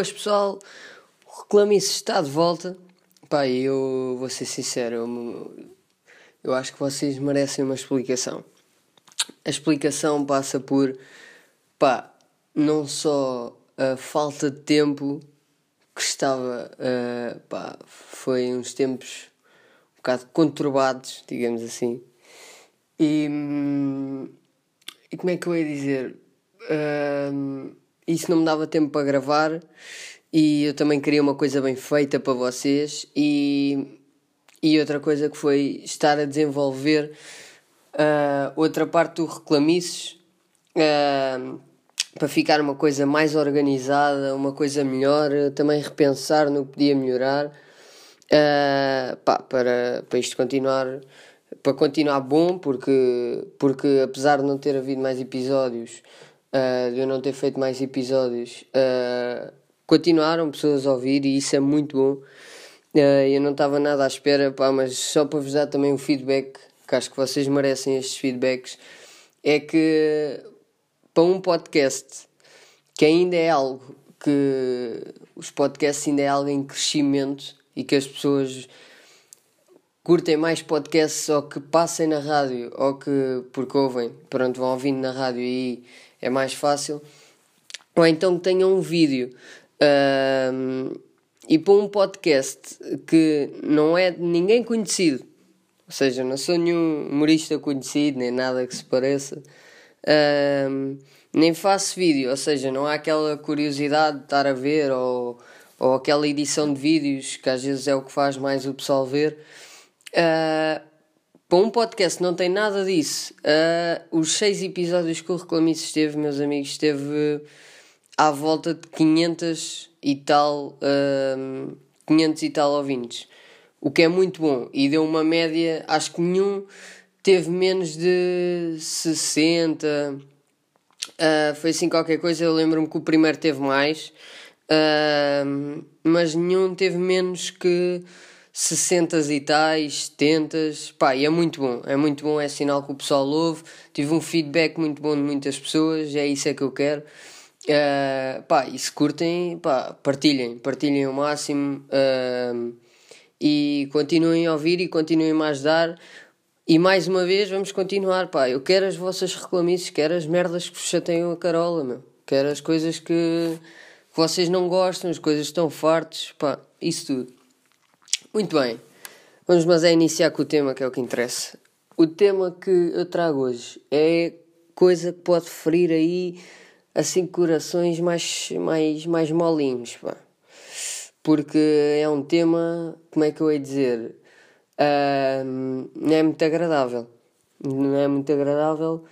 Pois pessoal, o Reclamice está de volta. Pá, eu vou ser sincero, eu, eu acho que vocês merecem uma explicação. A explicação passa por, pá, não só a falta de tempo que estava, uh, pá, foi uns tempos um bocado conturbados, digamos assim. E, hum, e como é que eu ia dizer? Uh, isso não me dava tempo para gravar e eu também queria uma coisa bem feita para vocês. E, e outra coisa que foi estar a desenvolver uh, outra parte do Reclamices uh, para ficar uma coisa mais organizada, uma coisa melhor, também repensar no que podia melhorar uh, pá, para, para isto continuar para continuar bom porque, porque apesar de não ter havido mais episódios uh, de eu não ter feito mais episódios, uh, continuaram pessoas a ouvir e isso é muito bom. Uh, eu não estava nada à espera, pá, mas só para vos dar também um feedback, que acho que vocês merecem estes feedbacks, é que para um podcast que ainda é algo que os podcasts ainda é algo em crescimento e que as pessoas curtem mais podcasts ou que passem na rádio ou que porque ouvem, pronto, vão ouvindo na rádio e é mais fácil. Ou então que tenham um vídeo. Um, e para um podcast que não é de ninguém conhecido, ou seja, não sou nenhum humorista conhecido, nem nada que se pareça, um, nem faço vídeo, ou seja, não há aquela curiosidade de estar a ver ou, ou aquela edição de vídeos que às vezes é o que faz mais o pessoal ver. Uh, para um podcast não tem nada disso. Uh, os seis episódios que o Reclamice esteve, meus amigos, esteve à volta de 500 e tal, uh, 500 e tal ouvintes. O que é muito bom. E deu uma média, acho que nenhum teve menos de 60. Uh, ah, foi assim qualquer coisa. Eu lembro-me que o primeiro teve mais. Uh, mas nenhum teve menos que 60 e tais, 70, pá, e é muito bom, é muito bom, é sinal que o pessoal ouve, tive um feedback muito bom de muitas pessoas, é isso é que eu quero, uh, pá, e se curtem, pá, partilhem, partilhem o máximo, uh, e continuem a ouvir e continuem a ajudar, e mais uma vez vamos continuar, pá, eu quero as vossas reclamices, quero as merdas que vos chateiam a carola, meu, quero as coisas que vocês não gostam, as coisas que estão fartos, pá, isso tudo. Muito bem, vamos mas é iniciar com o tema que é o que interessa. O tema que eu trago hoje é coisa que pode ferir aí assim corações mais, mais, mais molinhos, pá. Porque é um tema, como é que eu ia dizer, uh, não é muito agradável. Não é muito agradável,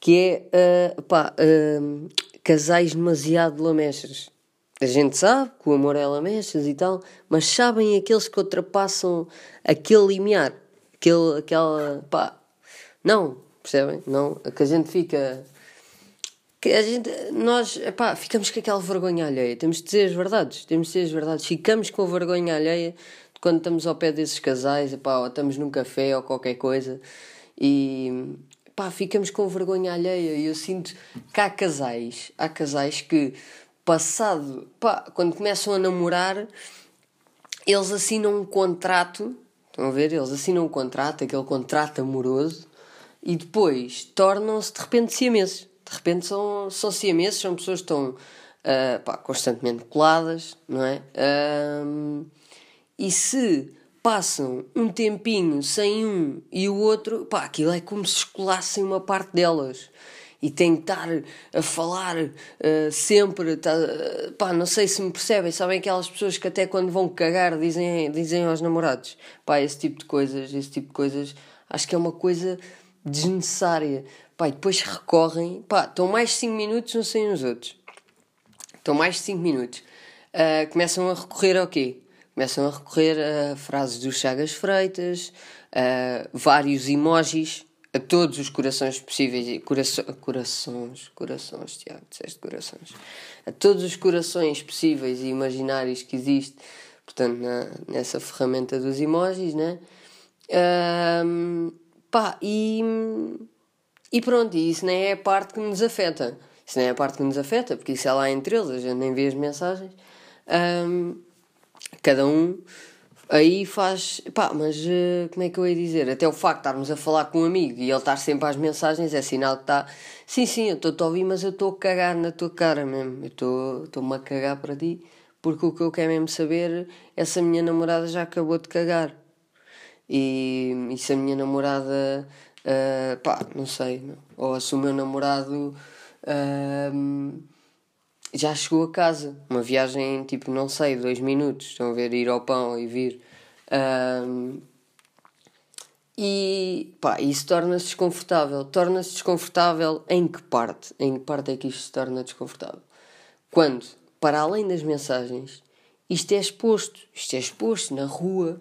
que é, uh, pá, uh, casais demasiado lamechas. A gente sabe que o amor é lamechas e tal, mas sabem aqueles que ultrapassam aquele limiar, aquele, aquela, pá, não, percebem? Não, que a gente fica, que a gente, nós, pá, ficamos com aquela vergonha alheia, temos de dizer as verdades, temos de dizer as verdades, ficamos com a vergonha alheia quando estamos ao pé desses casais, pá, ou estamos num café ou qualquer coisa e, pá, ficamos com vergonha alheia e eu sinto que há casais, há casais que passado, pá, quando começam a namorar, eles assinam um contrato, estão a ver? Eles assinam um contrato, aquele contrato amoroso, e depois tornam-se de repente siameses. De repente são, são siameses, são pessoas que estão uh, pá, constantemente coladas, não é? Uh, e se passam um tempinho sem um e o outro, pá, aquilo é como se escolassem uma parte delas e estar a falar uh, sempre. Tá, uh, pá, não sei se me percebem. Sabem aquelas pessoas que até quando vão cagar dizem, dizem aos namorados. Pá, esse tipo de coisas, esse tipo de coisas, acho que é uma coisa desnecessária. Pá, e depois recorrem. Pá, estão mais 5 minutos, não sei os outros. Estão mais 5 minutos. Uh, começam a recorrer ao quê? Começam a recorrer a frases do Chagas Freitas, a vários emojis a todos os corações possíveis, coraço, corações, corações, Tiago, disseste corações, a todos os corações possíveis e imaginários que existe, portanto, na, nessa ferramenta dos emojis, né? Um, Pá, e. E pronto, e isso nem é a parte que nos afeta. Isso nem é a parte que nos afeta, porque isso é lá entre eles, a gente nem vê as mensagens. Um, cada um aí faz. Pá, mas uh, como é que eu ia dizer? Até o facto de estarmos a falar com um amigo e ele estar sempre às mensagens é sinal que está. Sim, sim, eu estou a ouvir, mas eu estou a cagar na tua cara mesmo. Eu estou-me a cagar para ti, porque o que eu quero mesmo saber é se a minha namorada já acabou de cagar. E, e se a minha namorada. Uh, pá, não sei, meu. ou se o meu namorado. Uh, já chegou a casa. Uma viagem, tipo, não sei, dois minutos. Estão a ver, ir ao pão e vir. Um, e pá, isso torna-se desconfortável. Torna-se desconfortável em que parte? Em que parte é que isto se torna desconfortável? Quando, para além das mensagens, isto é exposto. Isto é exposto na rua.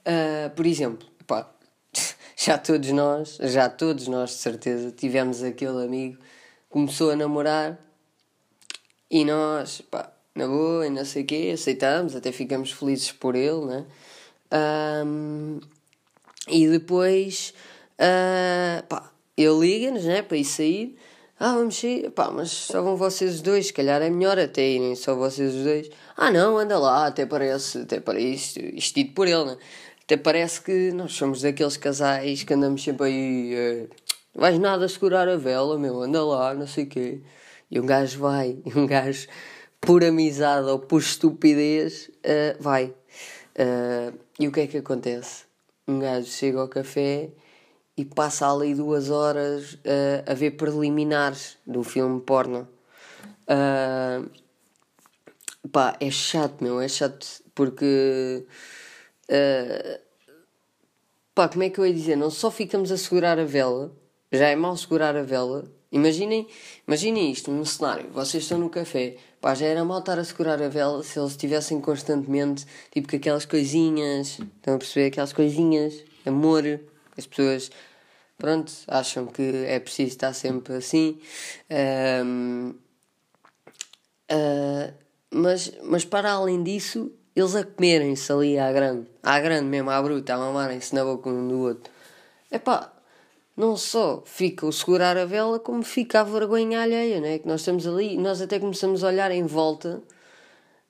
Uh, por exemplo, pá, já todos nós, já todos nós de certeza, tivemos aquele amigo começou a namorar e nós, pá, na boa e não sei o quê, aceitamos, até ficamos felizes por ele, né? Um, e depois, uh, pá, ele liga-nos, né, para ir sair. Ah, vamos sair, pá, mas só vão vocês dois, se calhar é melhor até irem só vocês os dois. Ah, não, anda lá, até parece, até parece, isto dito por ele, né? Até parece que nós somos daqueles casais que andamos sempre aí, uh, vais nada segurar a vela, meu, anda lá, não sei o quê. E um gajo vai, e um gajo, por amizade ou por estupidez, uh, vai. Uh, e o que é que acontece? Um gajo chega ao café e passa ali duas horas uh, a ver preliminares do filme porno. Uh, pá, é chato, meu, é chato porque. Uh, pá, como é que eu ia dizer? Não só ficamos a segurar a vela, já é mal segurar a vela, Imaginem, imaginem isto num cenário. Vocês estão no café. Pá, já era mal estar a segurar a vela se eles estivessem constantemente, tipo, com aquelas coisinhas. Estão a perceber? Aquelas coisinhas. Amor. As pessoas, pronto, acham que é preciso estar sempre assim. Um, uh, ah, mas, mas para além disso, eles a comerem-se ali à grande. À grande mesmo, à bruta, a mamarem-se na boca um do outro. É pá, não só fica o segurar a vela, como fica a vergonha alheia, né? Que nós estamos ali e nós até começamos a olhar em volta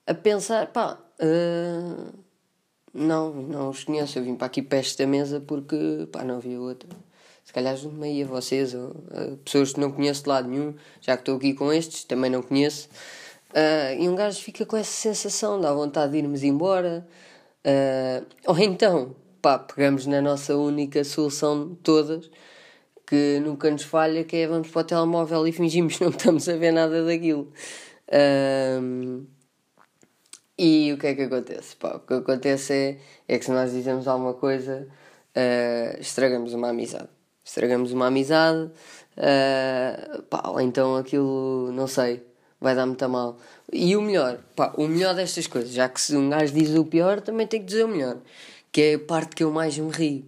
a pensar, pá, uh, não, não os conheço, eu vim para aqui para esta mesa porque, pá, não havia outra. Se calhar junto-me aí a vocês, ou uh, pessoas que não conheço de lado nenhum, já que estou aqui com estes, também não conheço. Uh, e um gajo fica com essa sensação, dá vontade de irmos embora. Uh, ou então, pá, pegamos na nossa única solução de todas, que nunca nos falha, que é vamos para o telemóvel e fingimos que não estamos a ver nada daquilo. Um, e o que é que acontece? Pá, o que acontece é, é que se nós dizemos alguma coisa, uh, estragamos uma amizade. Estragamos uma amizade, uh, pá, ou então aquilo, não sei, vai dar muito mal. E o melhor, pá, o melhor destas coisas, já que se um gajo diz o pior, também tem que dizer o melhor, que é a parte que eu mais me rio.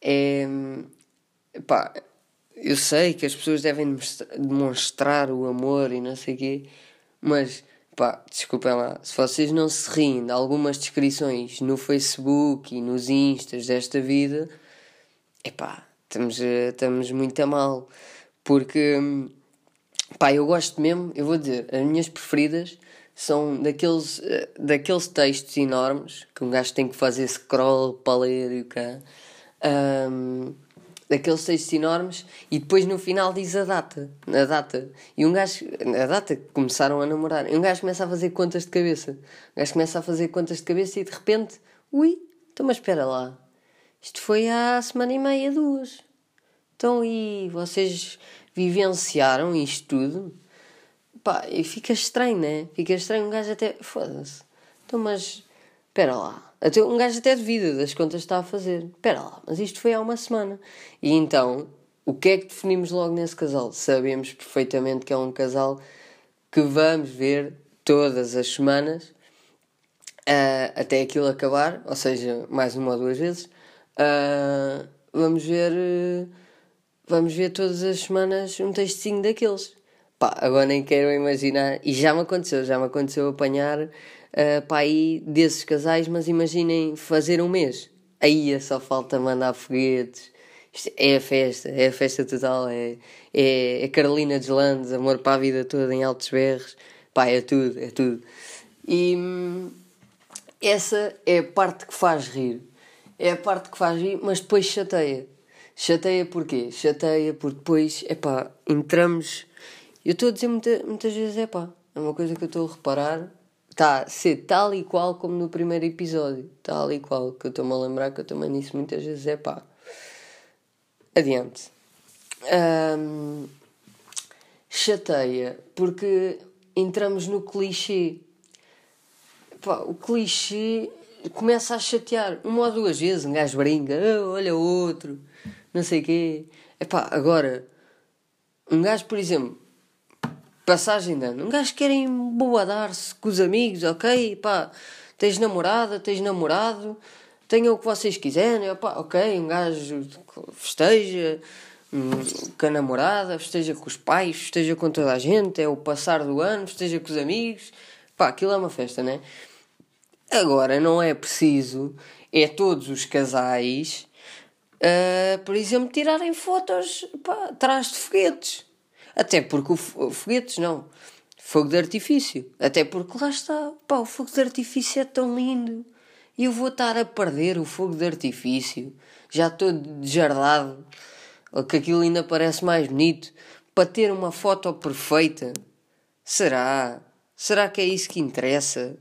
É, pá, eu sei que as pessoas devem demonstrar o amor e não sei o quê, mas pá, desculpem lá, se vocês não se riem de algumas descrições no Facebook e nos Instas desta vida, é pá, estamos, estamos muito a mal, porque pá, eu gosto mesmo, eu vou dizer, as minhas preferidas são daqueles, daqueles textos enormes que um gajo tem que fazer scroll para ler e o cá. Um, daqueles textos enormes e depois no final diz a data, a data. E um gajo, a data que começaram a namorar, e um gajo começa a fazer contas de cabeça. Um gajo começa a fazer contas de cabeça e de repente, ui, então mas espera lá. Isto foi há semana e meia, duas. Então e vocês vivenciaram isto tudo? Pá, e fica estranho, né? Fica estranho um gajo até. Foda-se. Então, mas espera lá. Até, um gajo até duvida das contas está a fazer. Espera lá, mas isto foi há uma semana. E então, o que é que definimos logo nesse casal? Sabemos perfeitamente que é um casal que vamos ver todas as semanas uh, até aquilo acabar, ou seja, mais uma ou duas vezes. Uh, vamos ver. Uh, vamos ver todas as semanas um textinho daqueles. Pá, agora nem quero imaginar. E já me aconteceu, já me aconteceu apanhar uh, para aí desses casais, mas imaginem fazer um mês. Aí é só falta mandar foguetes, Isto é a festa, é a festa total, é, é, é Carolina Deslandes, amor para a vida toda em altos berros, pá, é tudo, é tudo. E hum, essa é a parte que faz rir, é a parte que faz rir, mas depois chateia. Chateia porquê? Chateia porque depois, é pá, entramos. Eu estou a dizer muita, muitas vezes, é pá, é uma coisa que eu estou a reparar, está a ser tal e qual como no primeiro episódio, tal e qual, que eu estou-me a lembrar que eu também disse muitas vezes, é pá Adiante. Um, chateia, porque entramos no clichê. Pá, o clichê começa a chatear uma ou duas vezes. Um gajo brinca, oh, olha outro, não sei o quê. Epá, agora, um gajo, por exemplo, passagem de ano, um gajo quer emboadar-se com os amigos, ok? Pá, tens namorada, tens namorado tenham o que vocês quiserem, ok, um gajo festeja um, com a namorada, festeja com os pais, festeja com toda a gente, é o passar do ano, festeja com os amigos, pá, aquilo é uma festa, né? Agora, não é preciso, é todos os casais, uh, por exemplo, tirarem fotos, pá, atrás de foguetes. Até porque o foguetes, não, fogo de artifício. Até porque lá está, pá, o fogo de artifício é tão lindo e eu vou estar a perder o fogo de artifício, já todo desjardado, que aquilo ainda parece mais bonito, para ter uma foto perfeita. Será? Será que é isso que interessa?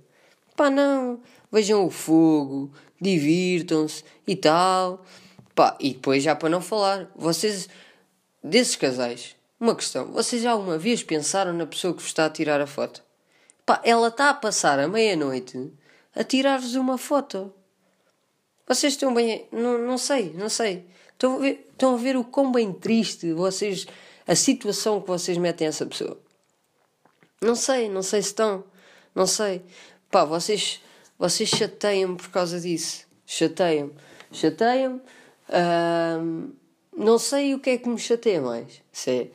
Pá, não. Vejam o fogo, divirtam-se e tal. Pá, e depois já para não falar, vocês, desses casais, uma questão, vocês já uma vez pensaram na pessoa que vos está a tirar a foto? Pá, ela está a passar a meia-noite a tirar-vos uma foto. Vocês estão bem. Não, não sei, não sei. Estão a, ver, estão a ver o quão bem triste vocês. a situação que vocês metem essa pessoa. Não sei, não sei se estão. Não sei. Pá, vocês, vocês chateiam-me por causa disso. Chateiam-me. Chateiam-me. não sei o que é que me chateia mais. Se é,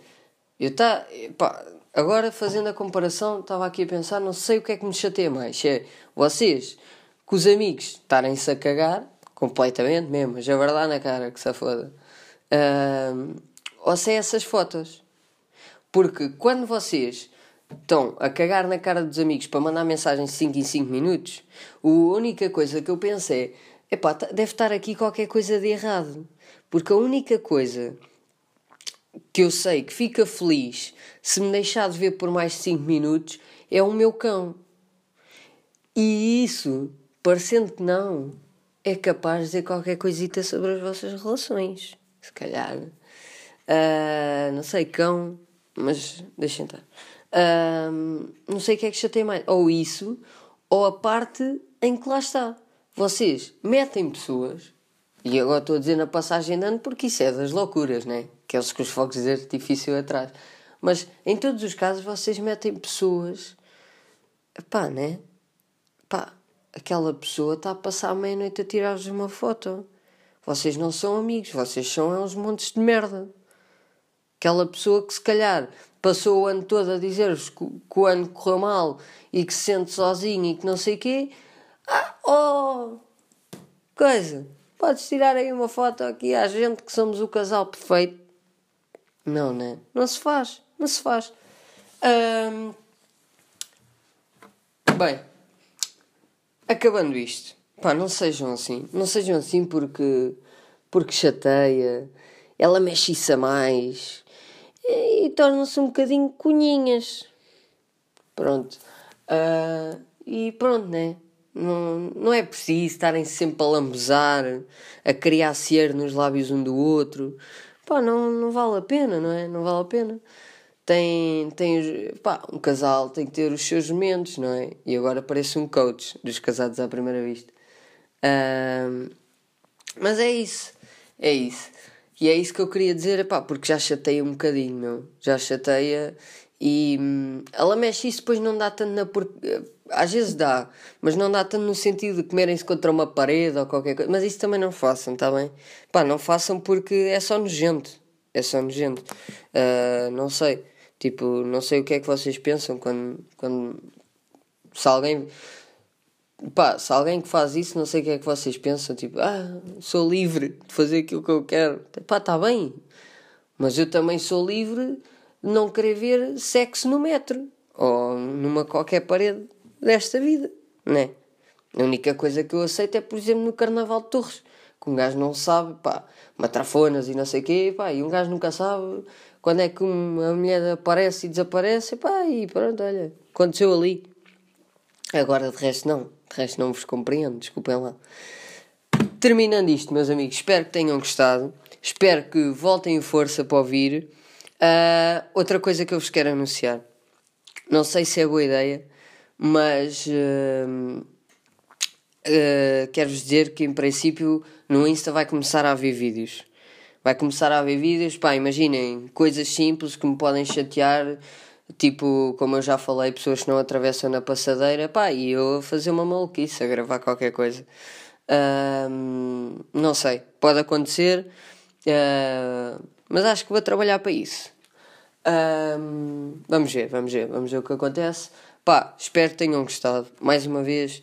eu tá, pá, Agora, fazendo a comparação, estava aqui a pensar, não sei o que é que me chateia mais. Se é vocês, com os amigos, estarem-se a cagar, completamente mesmo, já vai lá na cara, que se foda. Uh, ou se é essas fotos. Porque quando vocês estão a cagar na cara dos amigos para mandar mensagem 5 em 5 minutos, a única coisa que eu penso é, epá, deve estar aqui qualquer coisa de errado. Porque a única coisa que eu sei que fica feliz se me deixar de ver por mais 5 minutos é o meu cão. E isso, parecendo que não, é capaz de dizer qualquer coisita sobre as vossas relações. Se calhar. Uh, não sei, cão, mas deixem estar. Uh, não sei o que é que chatei mais. Ou isso, ou a parte em que lá está. Vocês metem pessoas, e agora estou a dizer na passagem de ano porque isso é das loucuras, né? Aqueles com os fogos de artifício atrás. Mas em todos os casos vocês metem pessoas. Pá, né? Pá, aquela pessoa está a passar a meia-noite a tirar-vos uma foto. Vocês não são amigos, vocês são uns montes de merda. Aquela pessoa que se calhar passou o ano todo a dizer-vos que, que, o ano correu mal e que se sente sozinho e que não sei o quê. Ah, oh! Coisa! Podes tirar aí uma foto aqui à gente que somos o casal perfeito. Não, né? Não se faz. Não se faz. Bem, acabando isto, pá, não sejam assim. Não sejam assim porque, porque chateia, ela mexe-se a mais e, e tornam-se um bocadinho cunhinhas. Pronto. Uh, e pronto, né? Não, não é preciso estarem sempre a lambuzar, a criar cera nos lábios um do outro. Pá, não, não vale a pena, não é? Não vale a pena tem, tem pá, um casal tem que ter os seus momentos, não é? E agora parece um coach dos casados à primeira vista. Mas é isso, é isso. E é isso que eu queria dizer, pá, porque já chateia um bocadinho, meu. Já chateia e hum, ela mexe isso, depois não dá tanto na. Por... Às vezes dá, mas não dá tanto no sentido de comerem-se contra uma parede ou qualquer coisa. Mas isso também não façam, tá bem? Pá, não façam porque é só nojento. É só nojento. Uh, não sei. Tipo, não sei o que é que vocês pensam quando, quando se alguém pá, se alguém que faz isso, não sei o que é que vocês pensam, tipo, ah, sou livre de fazer aquilo que eu quero. Pá, está bem. Mas eu também sou livre não querer ver sexo no metro ou numa qualquer parede desta vida, né? A única coisa que eu aceito é, por exemplo, no Carnaval de Torres, que um gajo não sabe, pá, matrafonas e não sei o quê, pá, e um gajo nunca sabe quando é que uma mulher aparece e desaparece, pá, e pronto, olha, aconteceu ali. Agora, de resto, não. De resto, não vos compreendo, desculpem lá. Terminando isto, meus amigos, espero que tenham gostado. Espero que voltem força para ouvir. Uh, outra coisa que eu vos quero anunciar. Não sei se é boa ideia, mas uh, uh, quero-vos dizer que, em princípio, no Insta vai começar a haver vídeos. Vai começar a haver vídeos, pá, imaginem, coisas simples que me podem chatear Tipo, como eu já falei, pessoas que não atravessam na passadeira, pá, e eu a fazer uma maluquice, a gravar qualquer coisa. Não sei, pode acontecer, uh, mas acho que vou trabalhar para isso. Um, vamos ver, vamos ver, vamos ver o que acontece. Pá, espero que tenham gostado. Mais uma vez,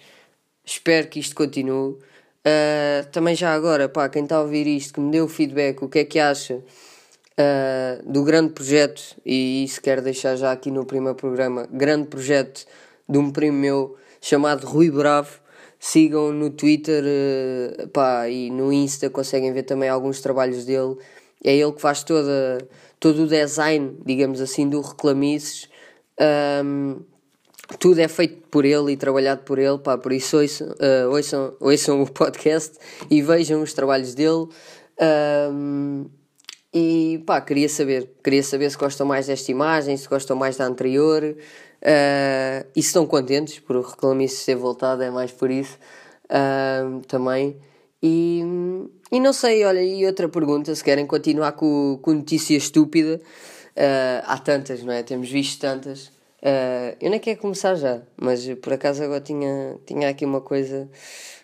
espero que isto continue. Uh, também já agora, pá, quem está a ouvir isto, que me deu o feedback, o que é que acha uh, do grande projeto, e isso quero deixar já aqui no primeiro programa, grande projeto de um primo meu chamado Rui Bravo. Sigam no Twitter uh, pá, e no Insta, conseguem ver também alguns trabalhos dele. É ele que faz toda, todo o design, digamos assim, do Reclamices. Um, tudo é feito por ele e trabalhado por ele, pá, por isso ouçam, uh, ouçam, ouçam o podcast e vejam os trabalhos dele. Um, e pá, queria saber, queria saber se gostam mais desta imagem, se gostam mais da anterior uh, e se estão contentes por o Reclamice ter voltado, é mais por isso uh, também. E, e não sei, olha, e outra pergunta, se querem continuar com, com notícia estúpida, uh, há tantas, não é? Temos visto tantas. eu nem quero começar já, mas por acaso agora tinha, tinha aqui uma coisa,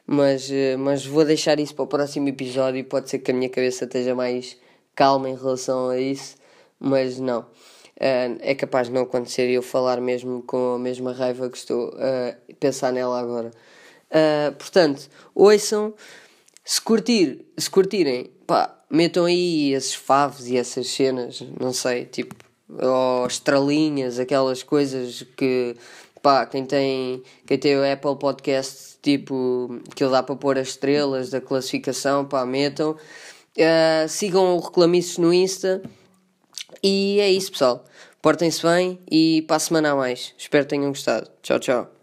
mas, mas vou deixar isso para o próximo episódio pode ser que a minha cabeça esteja mais calma em relação a isso, mas não. Uh, é capaz de não acontecer eu falar mesmo com a mesma raiva que estou a pensar nela agora. Uh, portanto, ouçam, se, curtir, se curtirem, pá, metam aí esses favos e essas cenas, não sei, tipo, ou estrelinhas, aquelas coisas que, pá, quem tem, quem tem o Apple Podcast, tipo, que ele dá para pôr as estrelas da classificação, pá, metam. Uh, sigam o Reclamices no Insta. E é isso, pessoal. Portem-se bem e para a semana a mais. Espero que tenham gostado. Tchau, tchau.